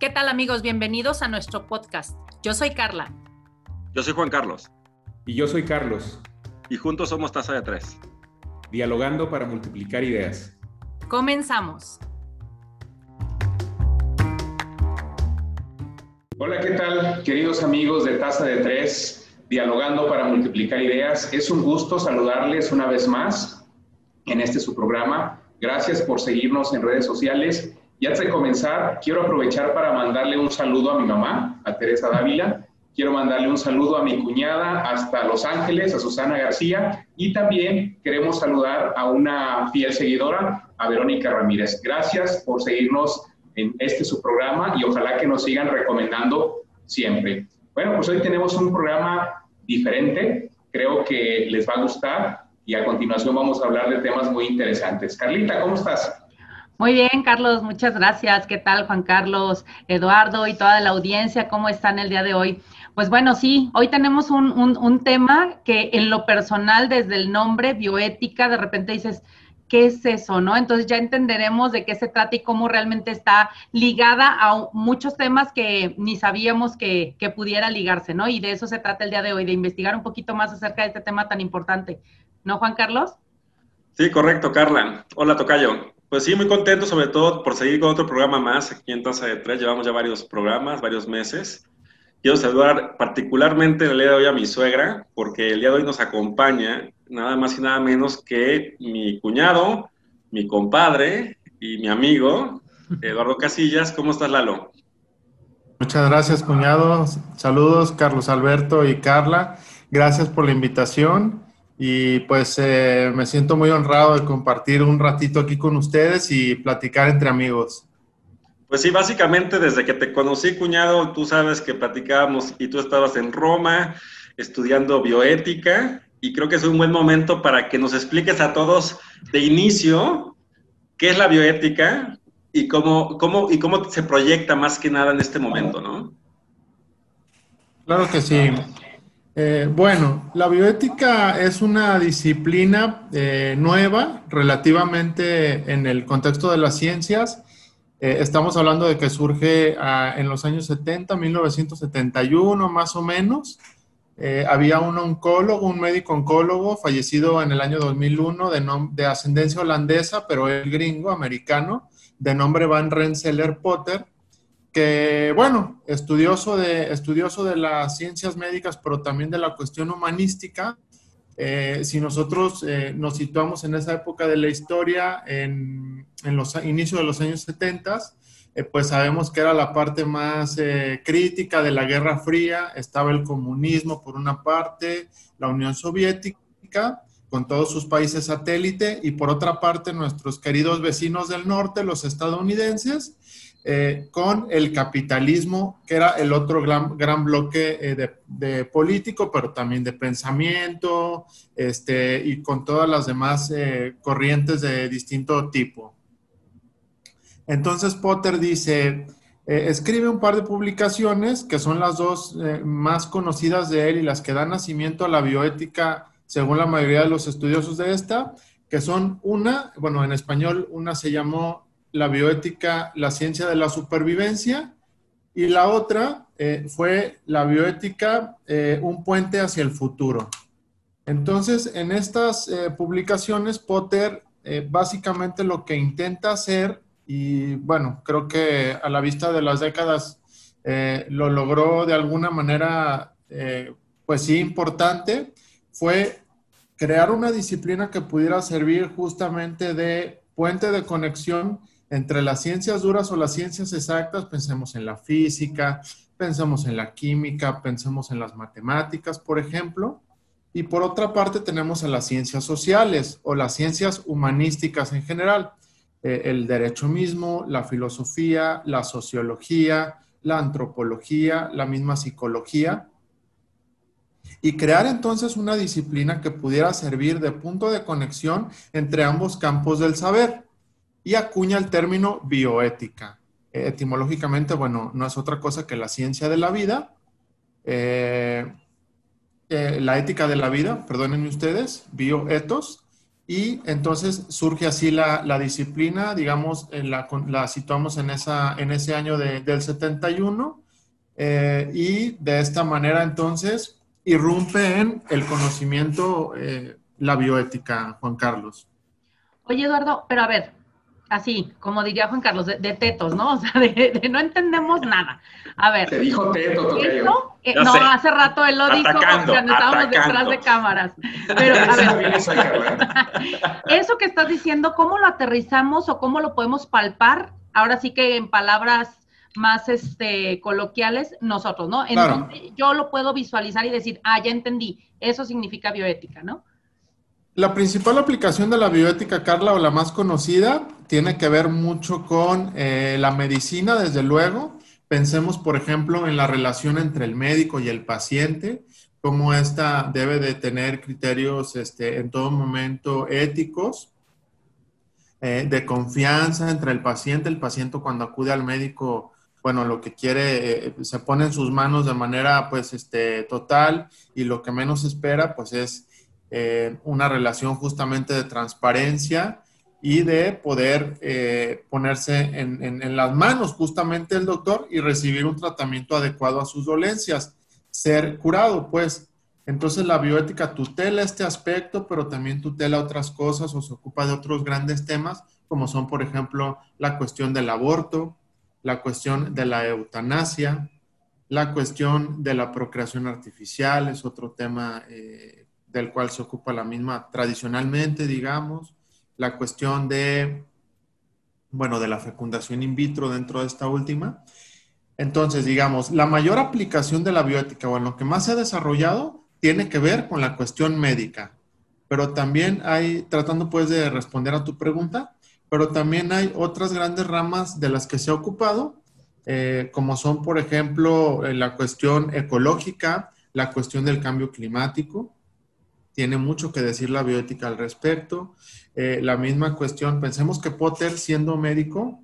¿Qué tal amigos? Bienvenidos a nuestro podcast. Yo soy Carla. Yo soy Juan Carlos. Y yo soy Carlos. Y juntos somos Taza de Tres. Dialogando para multiplicar ideas. Comenzamos. Hola, ¿qué tal, queridos amigos de Taza de Tres? Dialogando para multiplicar ideas. Es un gusto saludarles una vez más en este su programa. Gracias por seguirnos en redes sociales y antes de comenzar, quiero aprovechar para mandarle un saludo a mi mamá, a Teresa Dávila. Quiero mandarle un saludo a mi cuñada hasta Los Ángeles, a Susana García. Y también queremos saludar a una fiel seguidora, a Verónica Ramírez. Gracias por seguirnos en este su programa y ojalá que nos sigan recomendando siempre. Bueno, pues hoy tenemos un programa diferente. Creo que les va a gustar y a continuación vamos a hablar de temas muy interesantes. Carlita, ¿cómo estás? Muy bien, Carlos, muchas gracias. ¿Qué tal, Juan Carlos, Eduardo y toda la audiencia? ¿Cómo están el día de hoy? Pues bueno, sí, hoy tenemos un, un, tema que en lo personal, desde el nombre, bioética, de repente dices, ¿qué es eso, no? Entonces ya entenderemos de qué se trata y cómo realmente está ligada a muchos temas que ni sabíamos que, que, pudiera ligarse, ¿no? Y de eso se trata el día de hoy, de investigar un poquito más acerca de este tema tan importante. ¿No, Juan Carlos? Sí, correcto, Carla. Hola, Tocayo. Pues sí, muy contento, sobre todo por seguir con otro programa más aquí en Taza de Tres. Llevamos ya varios programas, varios meses. Quiero saludar particularmente el día de hoy a mi suegra, porque el día de hoy nos acompaña nada más y nada menos que mi cuñado, mi compadre y mi amigo, Eduardo Casillas. ¿Cómo estás, Lalo? Muchas gracias, cuñado. Saludos, Carlos Alberto y Carla. Gracias por la invitación y pues eh, me siento muy honrado de compartir un ratito aquí con ustedes y platicar entre amigos. Pues sí, básicamente desde que te conocí, cuñado, tú sabes que platicábamos y tú estabas en Roma estudiando bioética y creo que es un buen momento para que nos expliques a todos de inicio qué es la bioética y cómo, cómo, y cómo se proyecta más que nada en este momento, ¿no? Claro que sí. Eh, bueno, la bioética es una disciplina eh, nueva relativamente en el contexto de las ciencias. Eh, estamos hablando de que surge ah, en los años 70, 1971 más o menos. había un oncólogo, un médico oncólogo fallecido en el año 2001 de, de ascendencia holandesa, pero el gringo, americano, de nombre Van Rensselaer Potter que, bueno, estudioso de, estudioso de las ciencias médicas, pero también de la cuestión humanística. Eh, si nosotros eh, nos situamos en esa época de la historia, en, en los inicios de los años 70, eh, pues sabemos que era la parte más crítica de la Guerra Fría, estaba el comunismo por una parte, la Unión Soviética, con todos sus países satélite, y por otra parte nuestros queridos vecinos del norte, los estadounidenses, eh, con el capitalismo, que era el otro gran, gran bloque eh, de, político, pero también de pensamiento, este, y con todas las demás eh, corrientes de distinto tipo. Entonces Potter dice, escribe un par de publicaciones, que son las dos más conocidas de él y las que dan nacimiento a la bioética, según la mayoría de los estudiosos de esta, que son una, bueno, en español una se llamó la bioética, la ciencia de la supervivencia, y la otra eh, fue la bioética, eh, un puente hacia el futuro. Entonces, en estas eh, publicaciones, Potter básicamente lo que intenta hacer, y bueno, creo que a la vista de las décadas lo logró de alguna manera, pues sí, importante, fue crear una disciplina que pudiera servir justamente de puente de conexión entre las ciencias duras o las ciencias exactas, pensemos en la física, pensemos en la química, pensemos en las matemáticas, por ejemplo. Y por otra parte tenemos a las ciencias sociales o las ciencias humanísticas en general, eh, el derecho mismo, la filosofía, la sociología, la antropología, la misma psicología. Y crear entonces una disciplina que pudiera servir de punto de conexión entre ambos campos del saber y acuña el término bioética. etimológicamente, bueno, no es otra cosa que la ciencia de la vida, eh, eh, la ética de la vida, perdónenme ustedes, bioetos, Y entonces surge así la, disciplina, digamos, la, la, situamos en, esa, en ese año de, del 71 eh, y de esta manera entonces irrumpe en el conocimiento eh, la bioética, Juan Carlos. Oye, Eduardo, pero a ver, así, como diría Juan Carlos, de, tetos, ¿no? O sea, de, no entendemos nada. A ver. Te dijo teto, esto, eh, No, hace rato él lo dijo cuando estábamos detrás de cámaras. Pero, a ver. eso que estás diciendo, ¿cómo lo aterrizamos o cómo lo podemos palpar? Ahora sí que en palabras más este, coloquiales, nosotros, ¿no? En yo lo puedo visualizar y decir, ah, ya entendí, eso significa bioética, ¿no? La principal aplicación de la bioética, Carla, o la más conocida, tiene que ver mucho con eh, la medicina, desde luego. Pensemos, por ejemplo, en la relación entre el médico y el paciente, cómo ésta debe de tener criterios este, en todo momento éticos, eh, de confianza entre el paciente. El paciente cuando acude al médico, bueno, lo que quiere, eh, se pone en sus manos de manera, pues, este, total y lo que menos espera, pues, es una relación justamente de transparencia y de poder eh, ponerse en, las manos justamente del doctor y recibir un tratamiento adecuado a sus dolencias, ser curado, pues. Entonces la bioética tutela este aspecto, pero también tutela otras cosas o se ocupa de otros grandes temas, como son, por ejemplo, la cuestión del aborto, la cuestión de la eutanasia, la cuestión de la procreación artificial, es otro tema eh, del cual se ocupa la misma tradicionalmente, digamos, la cuestión de, bueno, de la fecundación in vitro dentro de esta última. Entonces, digamos, la mayor aplicación de la bioética o en lo que más se ha desarrollado tiene que ver con la cuestión médica, pero también hay, tratando pues de responder a tu pregunta, pero también hay otras grandes ramas de las que se ha ocupado, eh, como son, por ejemplo, eh, la cuestión ecológica, la cuestión del cambio climático, tiene mucho que decir la bioética al respecto. Eh, la misma cuestión, pensemos que Potter, siendo médico,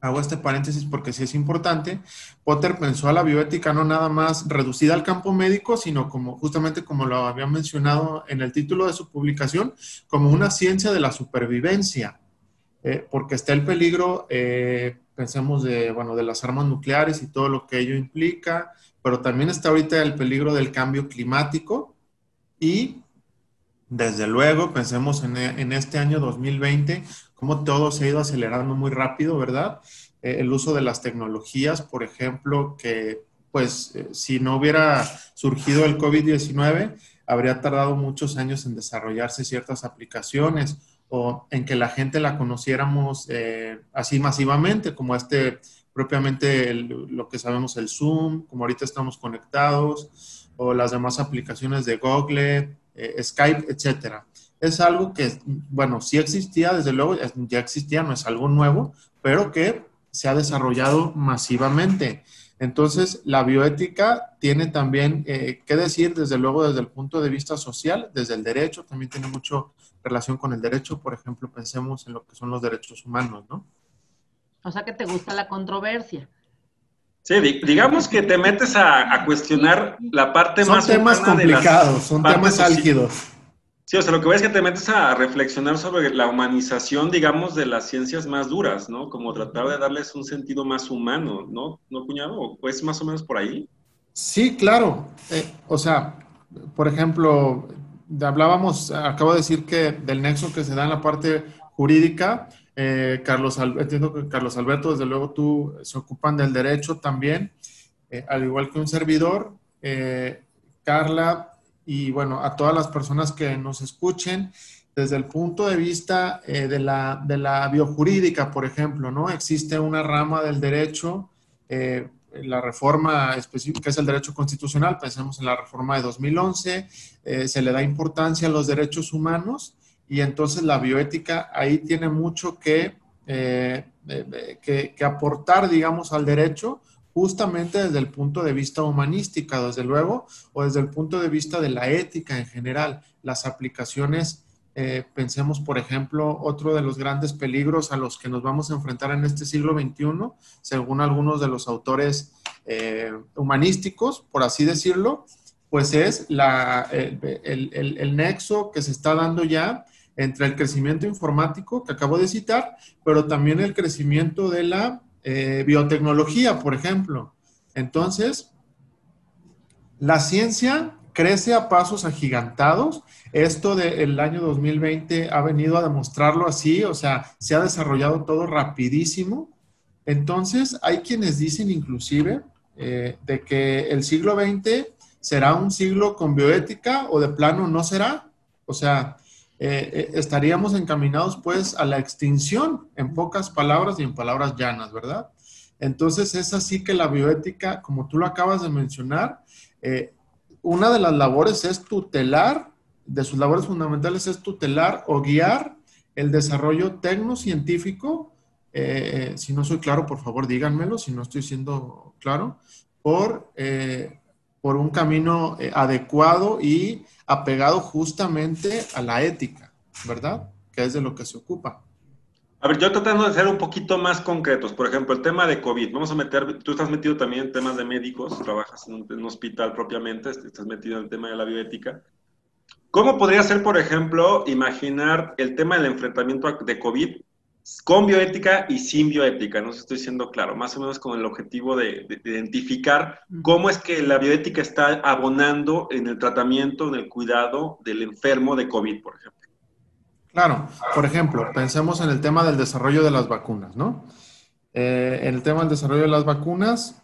hago este paréntesis porque sí es importante, Potter pensó a la bioética no nada más reducida al campo médico, sino como justamente como lo había mencionado en el título de su publicación, como una ciencia de la supervivencia, eh, porque está el peligro, eh, pensemos de, bueno, de las armas nucleares y todo lo que ello implica, pero también está ahorita el peligro del cambio climático, y desde luego, pensemos en, este año 2020, cómo todo se ha ido acelerando muy rápido, ¿verdad? Eh, el uso de las tecnologías, por ejemplo, que pues eh, si no hubiera surgido el COVID-19, habría tardado muchos años en desarrollarse ciertas aplicaciones o en que la gente la conociéramos eh, así masivamente, como este propiamente lo que sabemos el Zoom, como ahorita estamos conectados, o las demás aplicaciones de Google, eh, Skype, etcétera. Es algo que, bueno, sí existía, desde luego, ya existía, no es algo nuevo, pero que se ha desarrollado masivamente. Entonces, la bioética tiene también eh, que decir, desde luego, desde el punto de vista social, desde el derecho, también tiene mucho relación con el derecho. Por ejemplo, pensemos en lo que son los derechos humanos, ¿no? O sea, que te gusta la controversia. Sí, digamos que te metes a, cuestionar la parte son más... Son temas complicados, son temas álgidos. Sí, o sea, lo que ves es que te metes a reflexionar sobre la humanización, digamos, de las ciencias más duras, ¿no? Como tratar de darles un sentido más humano, ¿no? ¿No, cuñado? ¿O es más o menos por ahí? Sí, claro. Eh, o sea, por ejemplo, hablábamos, acabo de decir que del nexo que se da en la parte jurídica, eh, Carlos, entiendo que Carlos Alberto, desde luego tú se ocupan del derecho también, eh, al igual que un servidor. Eh, Carla, y bueno, a todas las personas que nos escuchen, desde el punto de vista de, la, de la biojurídica, por ejemplo, ¿no? Existe una rama del derecho, la reforma específica es el derecho constitucional, pensemos en la reforma de 2011, se le da importancia a los derechos humanos y entonces la bioética ahí tiene mucho que, eh, que, que, aportar, digamos, al derecho, justamente desde el punto de vista humanística, desde luego, o desde el punto de vista de la ética en general. Las aplicaciones, eh, pensemos, por ejemplo, otro de los grandes peligros a los que nos vamos a enfrentar en este siglo XXI, según algunos de los autores eh, humanísticos, por así decirlo, pues es la, el, el, el, nexo que se está dando ya entre el crecimiento informático que acabo de citar, pero también el crecimiento de la eh, biotecnología, por ejemplo. Entonces, la ciencia crece a pasos agigantados. Esto del año 2020 ha venido a demostrarlo así, o sea, se ha desarrollado todo rapidísimo. Entonces, hay quienes dicen inclusive eh, de que el siglo XX será un siglo con bioética o de plano no será. O sea, eh, eh, estaríamos encaminados pues a la extinción, en pocas palabras y en palabras llanas, ¿verdad? Entonces es así que la bioética, como tú lo acabas de mencionar, una de las labores es tutelar, de sus labores fundamentales es tutelar o guiar el desarrollo tecnocientífico. si no soy claro, por favor díganmelo, si no estoy siendo claro, por, eh, por un camino eh, adecuado y apegado justamente a la ética, ¿verdad? Que es de lo que se ocupa. A ver, yo tratando de ser un poquito más concretos, por ejemplo, el tema de COVID, vamos a meter, tú estás metido también en temas de médicos, trabajas en un, hospital propiamente, estás metido en el tema de la bioética. ¿Cómo podría ser, por ejemplo, imaginar el tema del enfrentamiento de COVID con bioética y sin bioética, no sé si estoy siendo claro, más o menos con el objetivo de, identificar cómo es que la bioética está abonando en el tratamiento, en el cuidado del enfermo de COVID, por ejemplo. Claro, por ejemplo, pensemos en el tema del desarrollo de las vacunas, ¿no? Eh, en el tema del desarrollo de las vacunas,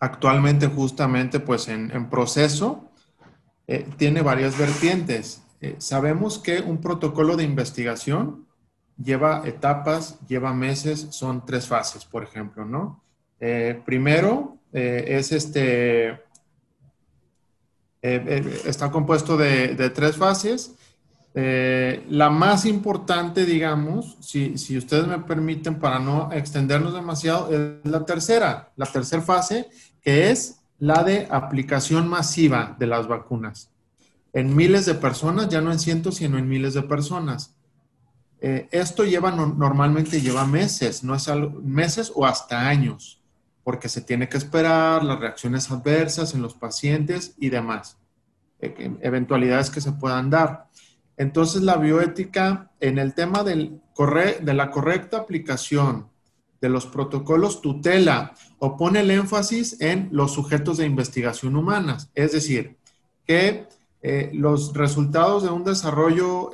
actualmente justamente pues en, proceso, eh, tiene varias vertientes. Eh, sabemos que un protocolo de investigación lleva etapas, lleva meses, son tres fases, por ejemplo, ¿no? Eh, primero eh, es este, eh, está compuesto de, tres fases. la más importante, digamos, si, si, ustedes me permiten, para no extendernos demasiado, es la tercera, la tercera fase, que es la de aplicación masiva de las vacunas. En miles de personas, ya no en cientos, sino en miles de personas. Eh, esto lleva normalmente lleva meses, no es algo, meses o hasta años, porque se tiene que esperar las reacciones adversas en los pacientes y demás, eh, eventualidades que se puedan dar. Entonces, la bioética en el tema del de la correcta aplicación de los protocolos tutela o pone el énfasis en los sujetos de investigación humanas, es decir, que eh, los resultados de un desarrollo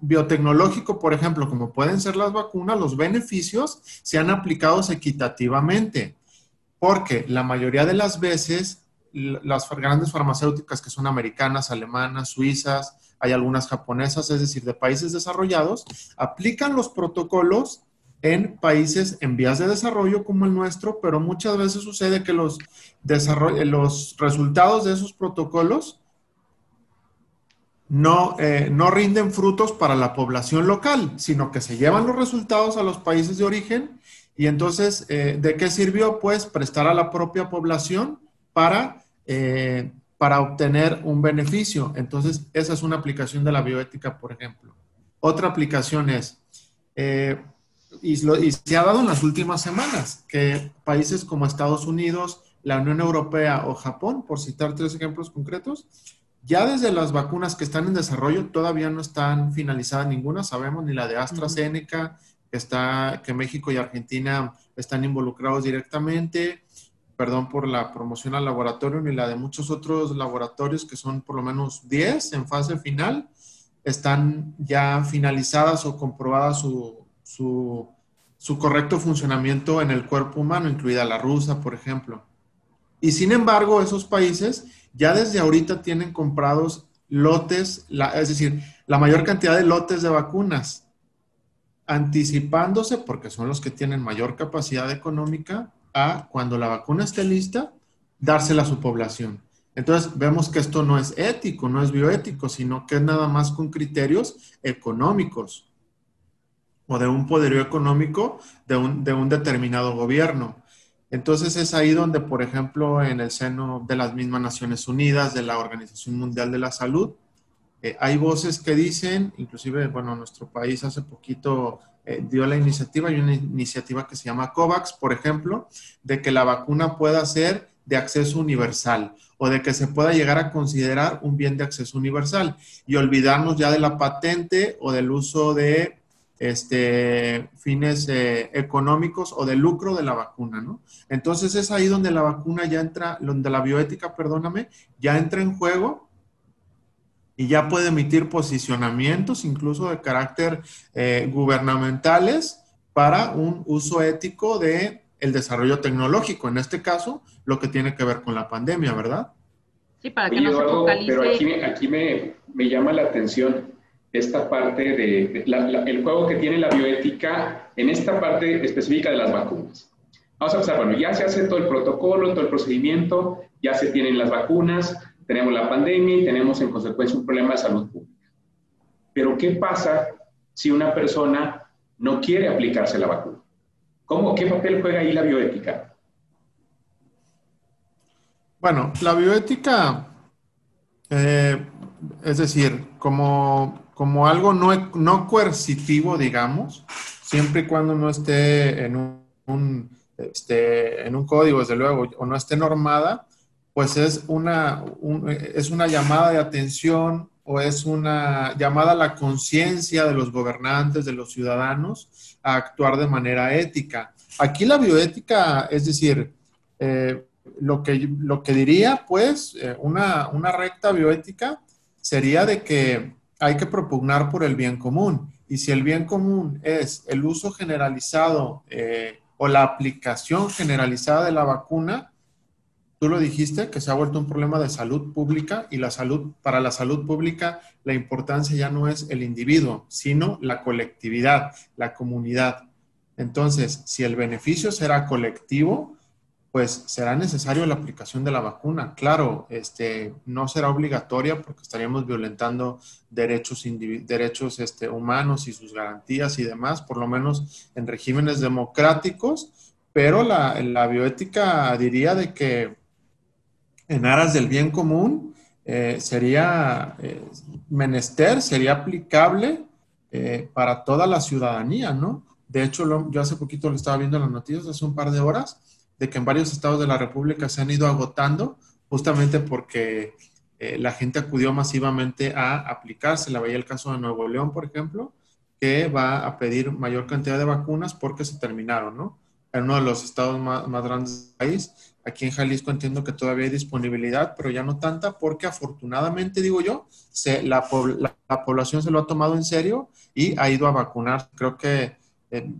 biotecnológico, por ejemplo, como pueden ser las vacunas, los beneficios sean aplicados equitativamente, porque la mayoría de las veces las grandes farmacéuticas que son americanas, alemanas, suizas, hay algunas japonesas, es decir, de países desarrollados, aplican los protocolos en países en vías de desarrollo como el nuestro, pero muchas veces sucede que los, los resultados de esos protocolos no, eh, no rinden frutos para la población local, sino que se llevan los resultados a los países de origen. Y entonces, eh, ¿de qué sirvió? Pues prestar a la propia población para, eh, para obtener un beneficio. Entonces, esa es una aplicación de la bioética, por ejemplo. Otra aplicación es, y, y se ha dado en las últimas semanas, que países como Estados Unidos, la Unión Europea o Japón, por citar tres ejemplos concretos, ya desde las vacunas que están en desarrollo, todavía no están finalizadas ninguna, sabemos, ni la de AstraZeneca, que, está, que México y Argentina están involucrados directamente, perdón por la promoción al laboratorio, ni la de muchos otros laboratorios, que son por lo menos 10 en fase final, están ya finalizadas o comprobadas su, su, su correcto funcionamiento en el cuerpo humano, incluida la rusa, por ejemplo. Y sin embargo, esos países ya desde ahorita tienen comprados lotes, es decir, la mayor cantidad de lotes de vacunas, anticipándose, porque son los que tienen mayor capacidad económica, a cuando la vacuna esté lista, dársela a su población. Entonces vemos que esto no es ético, no es bioético, sino que es nada más con criterios económicos o de un poderío económico de un, de un determinado gobierno. Entonces es ahí donde, por ejemplo, en el seno de las mismas Naciones Unidas, de la Organización Mundial de la Salud, eh, hay voces que dicen, inclusive, bueno, nuestro país hace poquito eh, dio la iniciativa, hay una iniciativa que se llama COVAX, por ejemplo, de que la vacuna pueda ser de acceso universal o de que se pueda llegar a considerar un bien de acceso universal y olvidarnos ya de la patente o del uso de este, fines eh, económicos o de lucro de la vacuna, ¿no? Entonces es ahí donde la vacuna ya entra, donde la bioética, perdóname, ya entra en juego y ya puede emitir posicionamientos, incluso de carácter eh, gubernamentales, para un uso ético de el desarrollo tecnológico, en este caso, lo que tiene que ver con la pandemia, ¿verdad? Sí, para que no se focalice. Pero aquí, aquí me, me llama la atención esta parte de, el juego que tiene la bioética en esta parte específica de las vacunas. Vamos a observar, bueno, ya se hace todo el protocolo, todo el procedimiento, ya se tienen las vacunas, tenemos la pandemia y tenemos en consecuencia un problema de salud pública. Pero ¿qué pasa si una persona no quiere aplicarse la vacuna? ¿Cómo, ¿Qué papel juega ahí la bioética? Bueno, la bioética, eh, es decir, como como algo no, no coercitivo, digamos, siempre y cuando no esté en un, este, en un código, desde luego, o no esté normada, pues es una, es una llamada de atención o es una llamada a la conciencia de los gobernantes, de los ciudadanos, a actuar de manera ética. Aquí la bioética, es decir, eh, lo, que, lo que diría, pues, eh, una, una recta bioética sería de que hay que propugnar por el bien común. Y si el bien común es el uso generalizado eh, o la aplicación generalizada de la vacuna, tú lo dijiste, que se ha vuelto un problema de salud pública y la salud, para la salud pública, la importancia ya no es el individuo, sino la colectividad, la comunidad. Entonces, si el beneficio será colectivo, pues será necesario la aplicación de la vacuna. Claro, este, no será obligatoria porque estaríamos violentando derechos, derechos este, humanos y sus garantías y demás, por lo menos en regímenes democráticos, pero la, la bioética diría de que en aras del bien común eh, sería eh, menester, sería aplicable eh, para toda la ciudadanía, ¿no? De hecho, yo hace poquito lo estaba viendo en las noticias, hace un par de horas, de que en varios estados de la República se han ido agotando justamente porque eh, la gente acudió masivamente a aplicarse. La veía el caso de Nuevo León, por ejemplo, que va a pedir mayor cantidad de vacunas porque se terminaron, ¿no? En uno de los estados más, grandes del país. Aquí en Jalisco entiendo que todavía hay disponibilidad, pero ya no tanta porque afortunadamente, digo yo, se, la, población se lo ha tomado en serio y ha ido a vacunar. Creo que eh,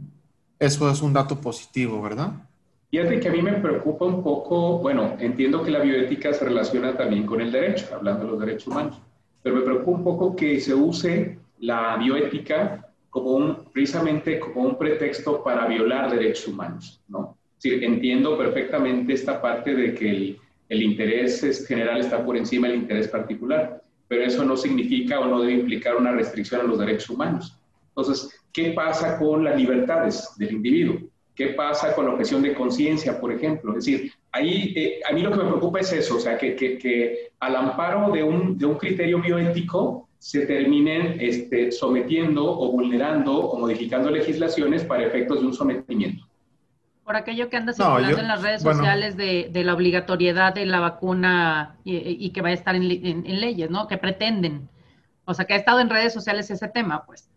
eso es un dato positivo, ¿verdad? Fíjate que a mí me preocupa un poco, bueno, entiendo que la bioética se relaciona también con el derecho, hablando de los derechos humanos, pero me preocupa un poco que se use la bioética como un, precisamente como un pretexto para violar derechos humanos, ¿no? Sí, entiendo perfectamente esta parte de que el, el interés general está por encima del interés particular, pero eso no significa o no debe implicar una restricción a los derechos humanos. Entonces, ¿qué pasa con las libertades del individuo? ¿Qué pasa con la objeción de conciencia, por ejemplo? Es decir, ahí eh, a mí lo que me preocupa es eso, o sea, que, que, que al amparo de un, de un, criterio bioético se terminen este, sometiendo o vulnerando o modificando legislaciones para efectos de un sometimiento. Por aquello que anda circulando en las redes sociales de, de, la obligatoriedad de la vacuna y, y que va a estar en, en, en leyes, ¿no? Que pretenden. O sea, que ha estado en redes sociales ese tema, pues.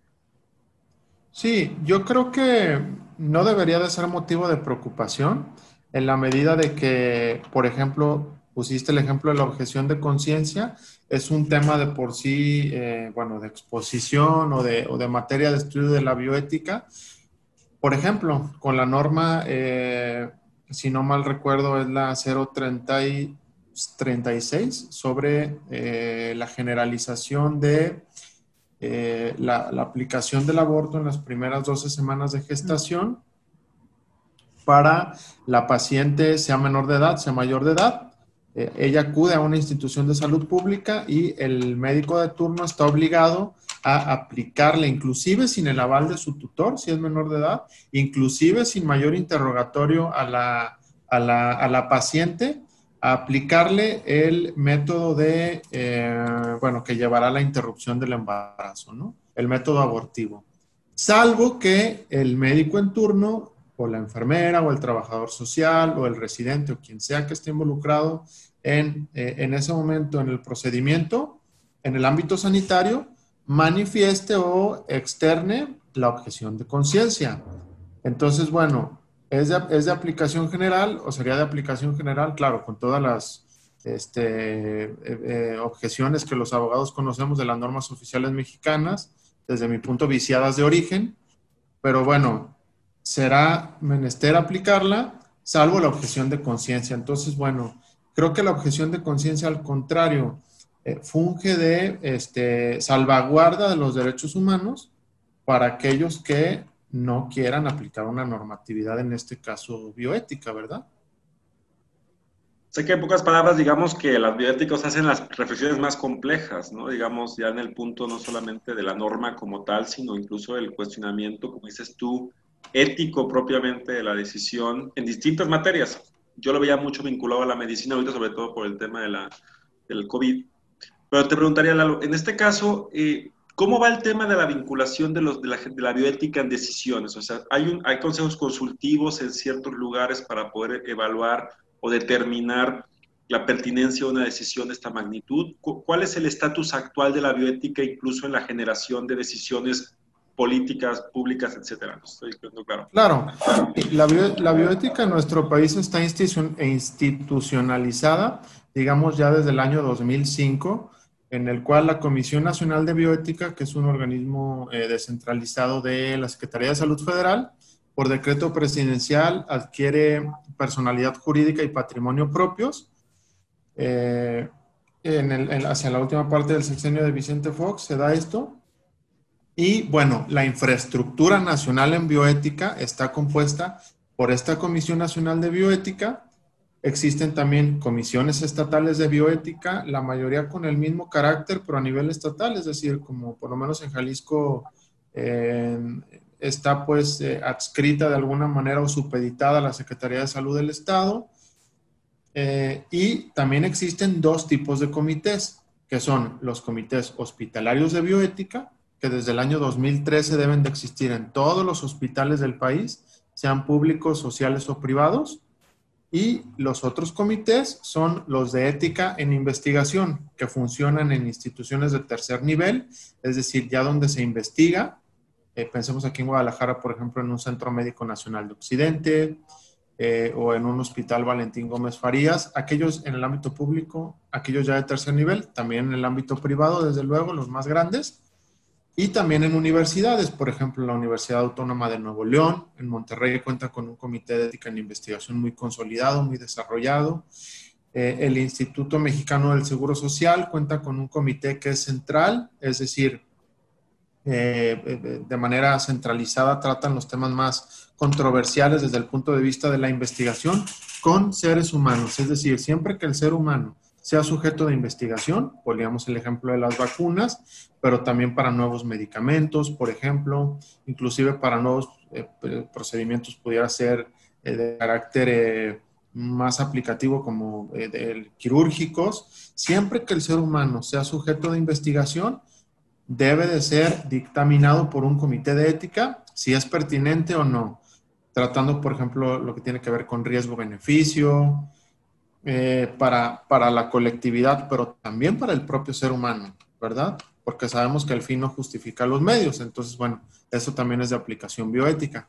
Sí, yo creo que no debería de ser motivo de preocupación en la medida de que, por ejemplo, pusiste el ejemplo de la objeción de conciencia, es un tema de por sí, eh, bueno, de exposición o de, o de, materia de estudio de la bioética. Por ejemplo, con la norma, eh, si no mal recuerdo, es la 036 sobre eh, la generalización de eh, la, aplicación del aborto en las primeras 12 semanas de gestación para la paciente, sea menor de edad, sea mayor de edad. Eh, ella acude a una institución de salud pública y el médico de turno está obligado a aplicarle, inclusive sin el aval de su tutor, si es menor de edad, inclusive sin mayor interrogatorio a la, a la, a la paciente, aplicarle el método de, eh, bueno, que llevará a la interrupción del embarazo, ¿no? El método abortivo. Salvo que el médico en turno o la enfermera o el trabajador social o el residente o quien sea que esté involucrado en, eh, en ese momento en el procedimiento, en el ámbito sanitario, manifieste o externe la objeción de conciencia. Entonces, bueno, ¿es de, ¿es de, aplicación general o sería de aplicación general? Claro, con todas las este, eh, eh, objeciones que los abogados conocemos de las normas oficiales mexicanas, desde mi punto viciadas de origen, pero bueno, será menester aplicarla, salvo la objeción de conciencia. Entonces, bueno, creo que la objeción de conciencia, al contrario, eh, funge de este, salvaguarda de los derechos humanos para aquellos que no quieran aplicar una normatividad, en este caso bioética, ¿verdad? Sé que en pocas palabras, digamos que las bioéticos hacen las reflexiones más complejas, ¿no? Digamos, ya en el punto no solamente de la norma como tal, sino incluso el cuestionamiento, como dices tú, ético propiamente de la decisión en distintas materias. Yo lo veía mucho vinculado a la medicina ahorita, sobre todo por el tema de la, del COVID. Pero te preguntaría, Lalo, en este caso, eh, ¿cómo va el tema de la vinculación de, los, de, la, de la bioética en decisiones? O sea, hay, un, hay consejos consultivos en ciertos lugares para poder evaluar o determinar la pertinencia de una decisión de esta magnitud? ¿Cuál es el estatus actual de la bioética incluso en la generación de decisiones políticas públicas, etcétera? estoy claro. Claro, la, la, bioética en nuestro país está institucionalizada, digamos, ya desde el año 2005, en el cual la Comisión Nacional de Bioética, que es un organismo eh, descentralizado de la Secretaría de Salud Federal, por decreto presidencial adquiere personalidad jurídica y patrimonio propios. Eh, hacia la última parte del sexenio de Vicente Fox se da esto. Y bueno, la infraestructura nacional en bioética está compuesta por esta Comisión Nacional de Bioética. Existen también comisiones estatales de bioética, la mayoría con el mismo carácter, pero a nivel estatal, es decir, como por lo menos en Jalisco, está pues eh, adscrita de alguna manera o supeditada a la Secretaría de Salud del Estado. Eh, y también existen dos tipos de comités, que son los comités hospitalarios de bioética, que desde el año 2013 deben de existir en todos los hospitales del país, sean públicos, sociales o privados. Y los otros comités son los de ética en investigación, que funcionan en instituciones de tercer nivel, es decir, ya donde se investiga. Eh, pensemos aquí en Guadalajara, por ejemplo, en un Centro Médico Nacional de Occidente eh, o en un Hospital Valentín Gómez Farías, aquellos en el ámbito público, aquellos ya de tercer nivel, también en el ámbito privado, desde luego, los más grandes, y también en universidades, por ejemplo, la Universidad Autónoma de Nuevo León, en Monterrey cuenta con un comité de ética en investigación muy consolidado, muy desarrollado. Eh, el Instituto Mexicano del Seguro Social cuenta con un comité que es central, es decir, eh, eh, de manera centralizada tratan los temas más controversiales desde el punto de vista de la investigación con seres humanos. Es decir, siempre que el ser humano sea sujeto de investigación, poníamos el ejemplo de las vacunas, pero también para nuevos medicamentos, por ejemplo, inclusive para nuevos eh, procedimientos pudiera ser de carácter más aplicativo como quirúrgicos, siempre que el ser humano sea sujeto de investigación, debe de ser dictaminado por un comité de ética si es pertinente o no, tratando, por ejemplo, lo que tiene que ver con riesgo-beneficio eh, para, para la colectividad, pero también para el propio ser humano, ¿verdad? Porque sabemos que el fin no justifica los medios, entonces, bueno, eso también es de aplicación bioética.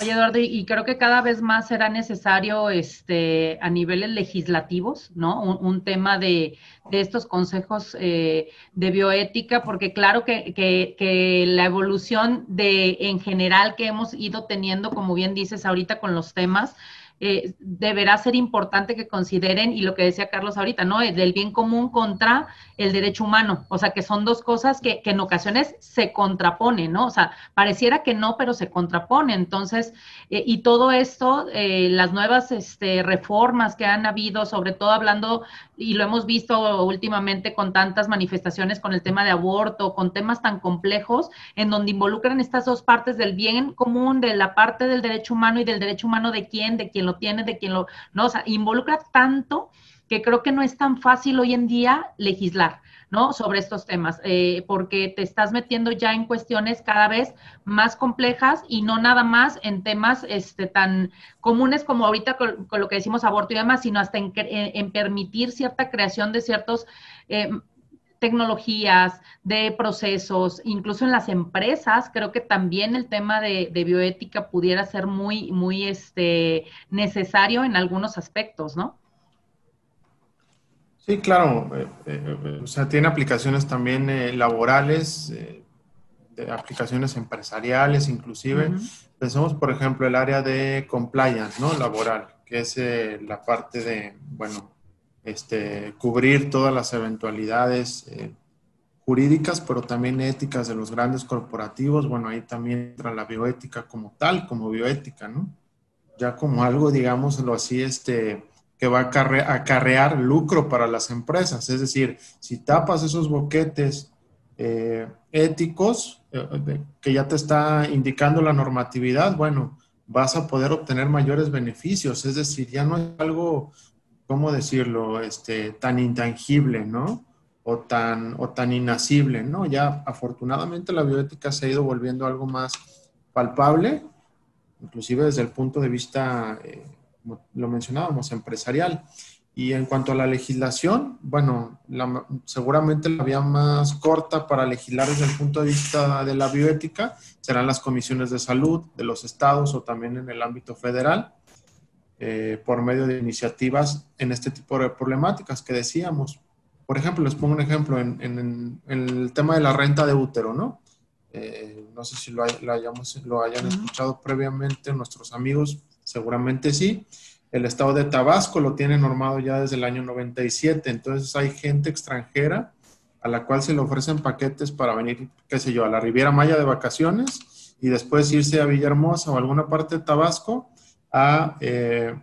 Oye, Eduardo, y creo que cada vez más será necesario este, a niveles legislativos, ¿no? Un, tema de, de, estos consejos eh, de bioética, porque claro que, que, que, la evolución de en general que hemos ido teniendo, como bien dices ahorita con los temas, eh, deberá ser importante que consideren, y lo que decía Carlos ahorita, ¿no? Del bien común contra el derecho humano. O sea, que son dos cosas que, que en ocasiones se contraponen, ¿no? O sea, pareciera que no, pero se contraponen. Entonces, eh, y todo esto, eh, las nuevas este, reformas que han habido, sobre todo hablando, y lo hemos visto últimamente con tantas manifestaciones con el tema de aborto, con temas tan complejos, en donde involucran estas dos partes del bien común, de la parte del derecho humano y del derecho humano de quién, de quién lo tiene, de quién lo, no, o sea, involucra tanto que creo que no es tan fácil hoy en día legislar. ¿No? Sobre estos temas, eh, porque te estás metiendo ya en cuestiones cada vez más complejas y no nada más en temas este, tan comunes como ahorita con, lo que decimos aborto y demás, sino hasta en, en permitir cierta creación de ciertos eh, tecnologías, de procesos, incluso en las empresas, creo que también el tema de, bioética pudiera ser muy, muy este, necesario en algunos aspectos, ¿no? Sí, claro. Eh, eh, o sea, tiene aplicaciones también eh, laborales, de aplicaciones empresariales, inclusive. Pensamos, por ejemplo, el área de compliance, ¿no? Laboral, que es la parte de, bueno, este, cubrir todas las eventualidades jurídicas, pero también éticas de los grandes corporativos. Bueno, ahí también entra la bioética como tal, como bioética, ¿no? Ya como algo, digámoslo así, este, que va a acarrear lucro para las empresas. Es decir, si tapas esos boquetes eh, éticos eh, que ya te está indicando la normatividad, bueno, vas a poder obtener mayores beneficios. Es decir, ya no es algo ¿cómo decirlo? Este, tan intangible, ¿no? O tan, o tan inacible, ¿no? Ya afortunadamente la bioética se ha ido volviendo algo más palpable, inclusive desde el punto de vista, eh, lo mencionábamos, empresarial. Y en cuanto a la legislación, bueno, seguramente la vía más corta para legislar desde el punto de vista de la bioética serán las comisiones de salud de los estados o también en el ámbito federal. Eh, por medio de iniciativas en este tipo de problemáticas que decíamos. Por ejemplo, les pongo un ejemplo en, el tema de la renta de útero, ¿no? Eh, no sé si lo, hayamos, lo hayan escuchado previamente nuestros amigos, seguramente sí. El estado de Tabasco lo tiene normado ya desde el año 97, entonces hay gente extranjera a la cual se le ofrecen paquetes para venir, qué sé yo, a la Riviera Maya de vacaciones y después irse a Villahermosa o alguna parte de Tabasco eh,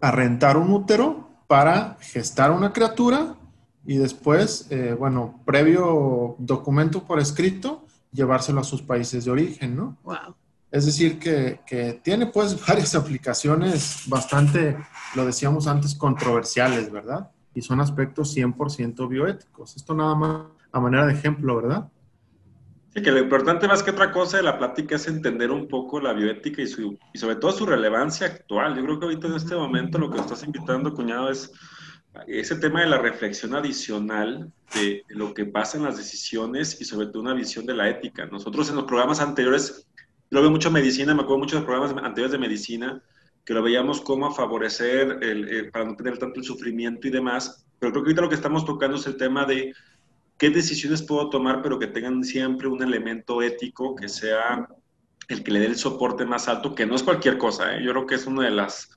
a, rentar un útero para gestar una criatura y después, eh, bueno, previo documento por escrito, llevárselo a sus países de origen, ¿no? Wow. Es decir, que, que, tiene pues varias aplicaciones bastante, lo decíamos antes, controversiales, ¿verdad? Y son aspectos 100% bioéticos. Esto nada más a manera de ejemplo, ¿verdad? Sí, que lo importante más que otra cosa de la plática es entender un poco la bioética y, su, y sobre todo su relevancia actual. Yo creo que ahorita en este momento lo que estás invitando, cuñado, es ese tema de la reflexión adicional de, lo que pasa en las decisiones y sobre todo una visión de la ética. Nosotros en los programas anteriores, lo veo mucho en medicina, me acuerdo mucho de programas anteriores de medicina, que lo veíamos como a favorecer el, para no tener tanto el sufrimiento y demás, pero creo que ahorita lo que estamos tocando es el tema de qué decisiones puedo tomar, pero que tengan siempre un elemento ético que sea el que le dé el soporte más alto, que no es cualquier cosa. ¿eh? Yo creo que es una de las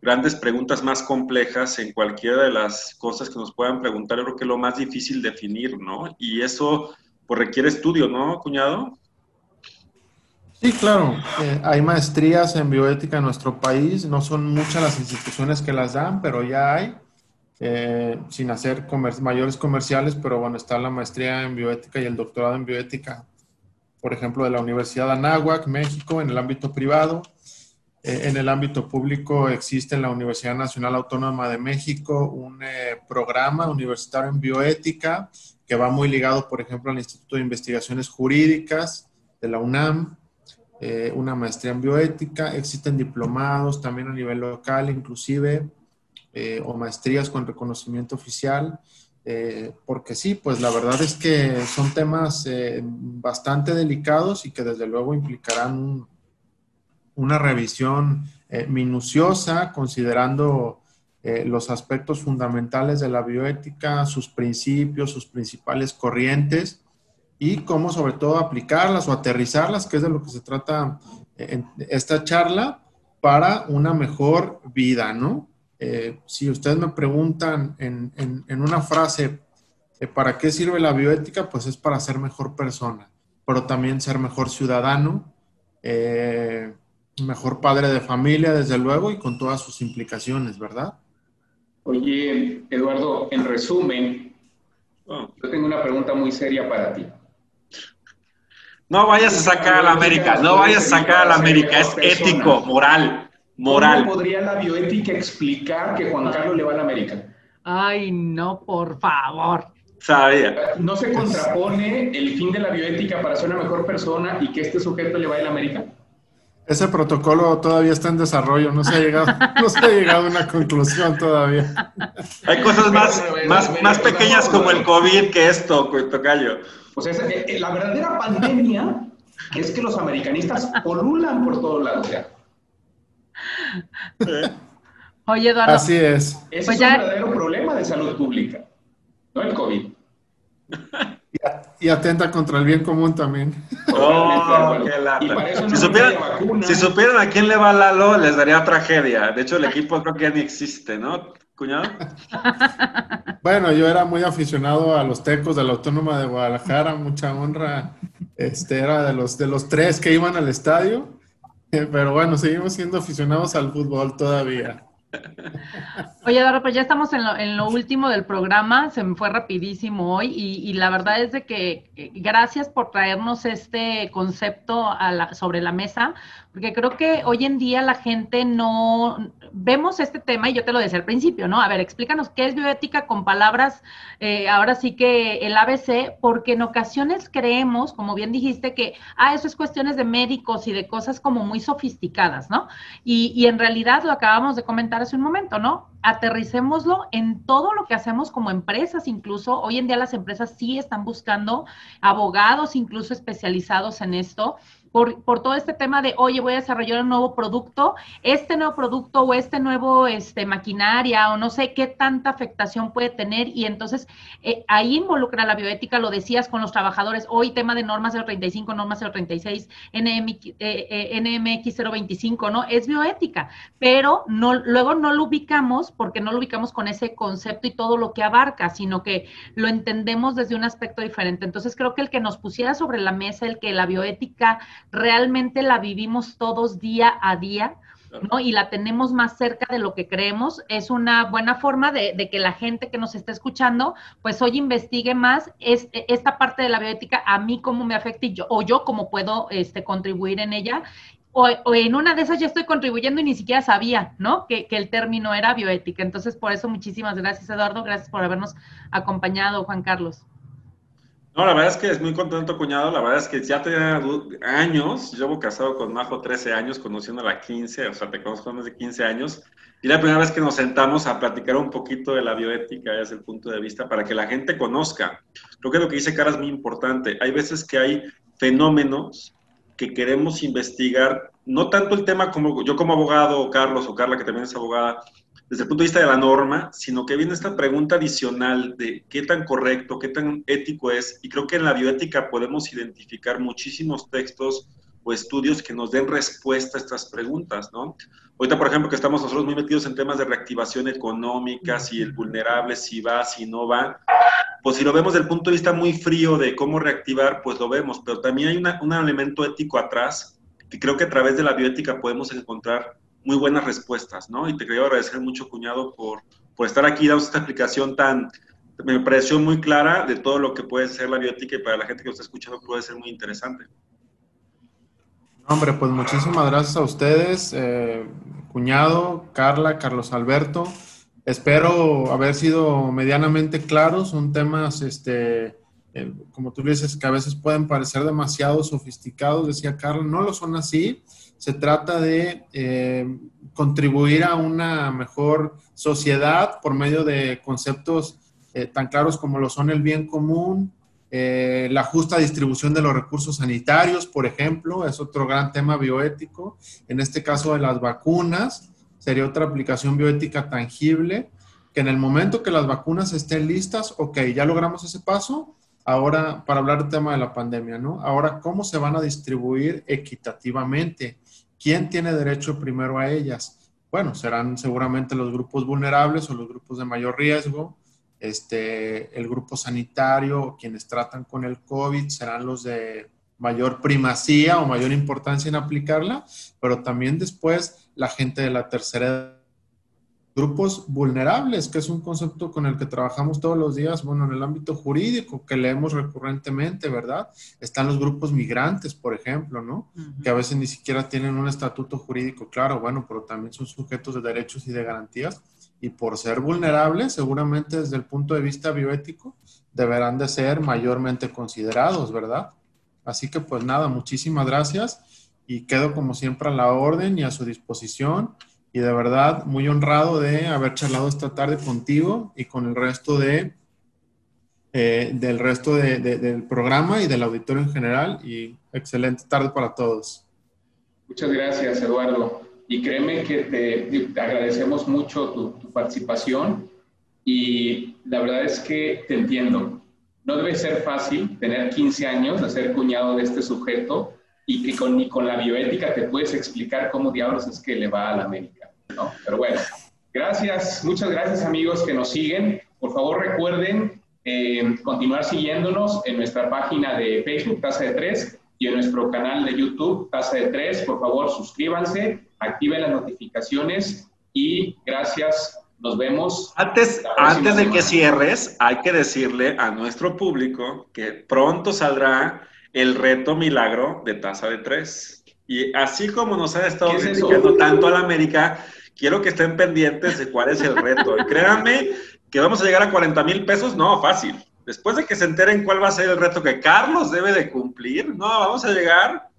grandes preguntas más complejas en cualquiera de las cosas que nos puedan preguntar. Yo creo que es lo más difícil definir, ¿no? Y eso pues, requiere estudio, ¿no, cuñado? Sí, claro. Eh, hay maestrías en bioética en nuestro país. No son muchas las instituciones que las dan, pero ya hay. Eh, sin hacer mayores comerciales, pero bueno, está la maestría en bioética y el doctorado en bioética, por ejemplo, de la Universidad de Anáhuac, México, en el ámbito privado. Eh, en el ámbito público existe en la Universidad Nacional Autónoma de México un programa universitario en bioética que va muy ligado, por ejemplo, al Instituto de Investigaciones Jurídicas de la UNAM, una maestría en bioética. Existen diplomados también a nivel local, inclusive eh, o maestrías con reconocimiento oficial, eh, porque sí, pues la verdad es que son temas eh, bastante delicados y que desde luego implicarán una revisión minuciosa, considerando los aspectos fundamentales de la bioética, sus principios, sus principales corrientes y cómo sobre todo aplicarlas o aterrizarlas, que es de lo que se trata en esta charla, para una mejor vida, ¿no? Eh, si ustedes me preguntan en, una frase, eh, ¿para qué sirve la bioética? Pues es para ser mejor persona, pero también ser mejor ciudadano, eh, mejor padre de familia, desde luego, y con todas sus implicaciones, ¿verdad? Oye, Eduardo, en resumen, yo tengo una pregunta muy seria para ti. No vayas a sacar a la América, no vayas a sacar a la América, es ético, moral moral. ¿Cómo podría la bioética explicar que Juan Carlos le va a la América? Ay, no, por favor. Sabía. ¿No se contrapone el fin de la bioética para ser una mejor persona y que este sujeto le vaya a la América? Ese protocolo todavía está en desarrollo, no se ha llegado, no se ha llegado a una conclusión todavía. Hay cosas más, más, más pequeñas como el COVID que esto, Tocayo. Pues esa, eh, eh, la verdadera pandemia es que los americanistas polulan por todos lados ya. Oye, Eduardo. Así es. Ese Pues es ya- un verdadero problema de salud pública, no el COVID. Y atenta contra el bien común también. Oh, qué lata. no Si supieran, si supieran a quién le va Lalo, les daría tragedia. De hecho, el equipo creo que ya ni existe, ¿no, cuñado? Bueno, yo era muy aficionado a los tecos de la Autónoma de Guadalajara, mucha honra. Este era de los de los tres que iban al estadio. Eh, Pero bueno, seguimos siendo aficionados al fútbol todavía. Oye, Eduardo, pues ya estamos en lo, en lo último del programa, se me fue rapidísimo hoy y, la verdad es de que eh, gracias por traernos este concepto sobre la mesa, porque creo que hoy en día la gente no vemos este tema y yo te lo decía al principio, ¿no? A ver, explícanos qué es bioética con palabras, eh, ahora sí que el ABC, porque en ocasiones creemos, como bien dijiste, que, ah, eso es cuestiones de médicos y de cosas como muy sofisticadas, ¿no? Y, y en realidad lo acabamos de comentar hace un momento, ¿no? Aterricémoslo en todo lo que hacemos como empresas, incluso hoy en día las empresas sí están buscando abogados, incluso especializados en esto, por, por todo este tema de, oye, voy a desarrollar un nuevo producto, este nuevo producto o este nuevo este, maquinaria o no sé qué tanta afectación puede tener y entonces eh, ahí involucra la bioética, lo decías con los trabajadores, hoy tema de normas 035, normas 036, NMX, eh, eh, NMX 025, ¿no? Es bioética, pero no, luego no lo ubicamos porque no lo ubicamos con ese concepto y todo lo que abarca, sino que lo entendemos desde un aspecto diferente. Entonces creo que el que nos pusiera sobre la mesa, el que la bioética realmente la vivimos todos día a día, ¿no? Y la tenemos más cerca de lo que creemos, es una buena forma de, de que la gente que nos está escuchando, pues hoy investigue más es, esta parte de la bioética, a mí cómo me afecta y yo, o yo cómo puedo este, contribuir en ella. O, o en una de esas ya estoy contribuyendo y ni siquiera sabía, ¿no? Que, que el término era bioética. Entonces, por eso, muchísimas gracias, Eduardo. Gracias por habernos acompañado, Juan Carlos. No, la verdad es que es muy contento, cuñado. La verdad es que ya tenía años. Llevo casado con Majo 13 años, conociéndola 15, o sea, te conozco más de 15 años. Y la primera vez que nos sentamos a platicar un poquito de la bioética desde el punto de vista para que la gente conozca. Creo que lo que dice Cara es muy importante. Hay veces que hay fenómenos que queremos investigar, no tanto el tema como yo como abogado, o Carlos o Carla, que también es abogada, desde el punto de vista de la norma, sino que viene esta pregunta adicional de qué tan correcto, qué tan ético es. Y creo que en la bioética podemos identificar muchísimos textos o estudios que nos den respuesta a estas preguntas, ¿no? Ahorita, por ejemplo, que estamos nosotros muy metidos en temas de reactivación económica, si el vulnerable, si va, si no va, pues si lo vemos desde el punto de vista muy frío de cómo reactivar, pues lo vemos, pero también hay una, un elemento ético atrás que creo que a través de la bioética podemos encontrar muy buenas respuestas, ¿no? Y te quería agradecer mucho, cuñado, por, por estar aquí dando esta explicación tan, me pareció muy clara de todo lo que puede ser la bioética y para la gente que lo está escuchando puede ser muy interesante. Hombre, pues muchísimas gracias a ustedes, eh, cuñado, Carla, Carlos Alberto. Espero haber sido medianamente claros. Son temas, este, eh, como tú dices, que a veces pueden parecer demasiado sofisticados, decía Carla. No lo son así. Se trata de eh, contribuir a una mejor sociedad por medio de conceptos eh, tan claros como lo son el bien común, eh, la justa distribución de los recursos sanitarios, por ejemplo, es otro gran tema bioético. En este caso de las vacunas, sería otra aplicación bioética tangible, que en el momento que las vacunas estén listas, ok, ya logramos ese paso, ahora para hablar del tema de la pandemia, ¿no? Ahora, ¿cómo se van a distribuir equitativamente? ¿Quién tiene derecho primero a ellas? Bueno, serán seguramente los grupos vulnerables o los grupos de mayor riesgo, este, el grupo sanitario, quienes tratan con el COVID, serán los de mayor primacía o mayor importancia en aplicarla, pero también después la gente de la tercera edad. Grupos vulnerables, que es un concepto con el que trabajamos todos los días, bueno, en el ámbito jurídico, que leemos recurrentemente, ¿verdad? Están los grupos migrantes, por ejemplo, ¿no? Uh -huh. Que a veces ni siquiera tienen un estatuto jurídico claro, bueno, pero también son sujetos de derechos y de garantías y por ser vulnerables, seguramente desde el punto de vista bioético, deberán de ser mayormente considerados, ¿verdad? Así que pues nada, muchísimas gracias y quedo como siempre a la orden y a su disposición y de verdad muy honrado de haber charlado esta tarde contigo y con el resto de eh, del resto del programa y del auditorio en general y excelente tarde para todos. Muchas gracias, Eduardo. Y créeme que te, agradecemos mucho tu, participación y la verdad es que te entiendo. No debe ser fácil tener 15 años, de ser cuñado de este sujeto y que con, ni con la bioética te puedes explicar cómo diablos es que le va a la América. ¿no? Pero bueno, gracias, muchas gracias amigos que nos siguen. Por favor recuerden eh, continuar siguiéndonos en nuestra página de Facebook, Tasa de Tres, y en nuestro canal de YouTube, Tasa de Tres. Por favor, suscríbanse, activen las notificaciones y gracias. Nos vemos. Antes, antes de que cierres, hay que decirle a nuestro público que pronto saldrá el reto milagro de Tasa de Tres. Y así como nos han estado criticando tanto a la América, quiero que estén pendientes de cuál es el reto. Y créanme que vamos a llegar a 40 mil pesos, no, fácil. Después de que se enteren cuál va a ser el reto que Carlos debe de cumplir, no, vamos a llegar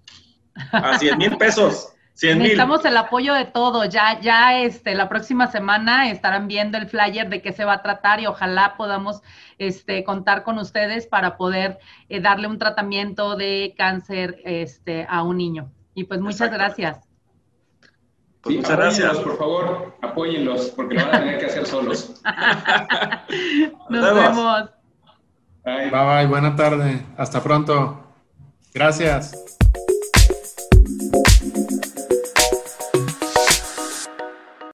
a 100 mil pesos. Necesitamos el apoyo de todos. Ya, ya este, la próxima semana estarán viendo el flyer de qué se va a tratar y ojalá podamos este, contar con ustedes para poder eh, darle un tratamiento de cáncer este, a un niño. Y pues muchas gracias. Pues muchas gracias. Por favor, apóyenlos, porque lo van a tener que hacer solos. Nos vemos. Bye bye, buena tarde. Hasta pronto. Gracias.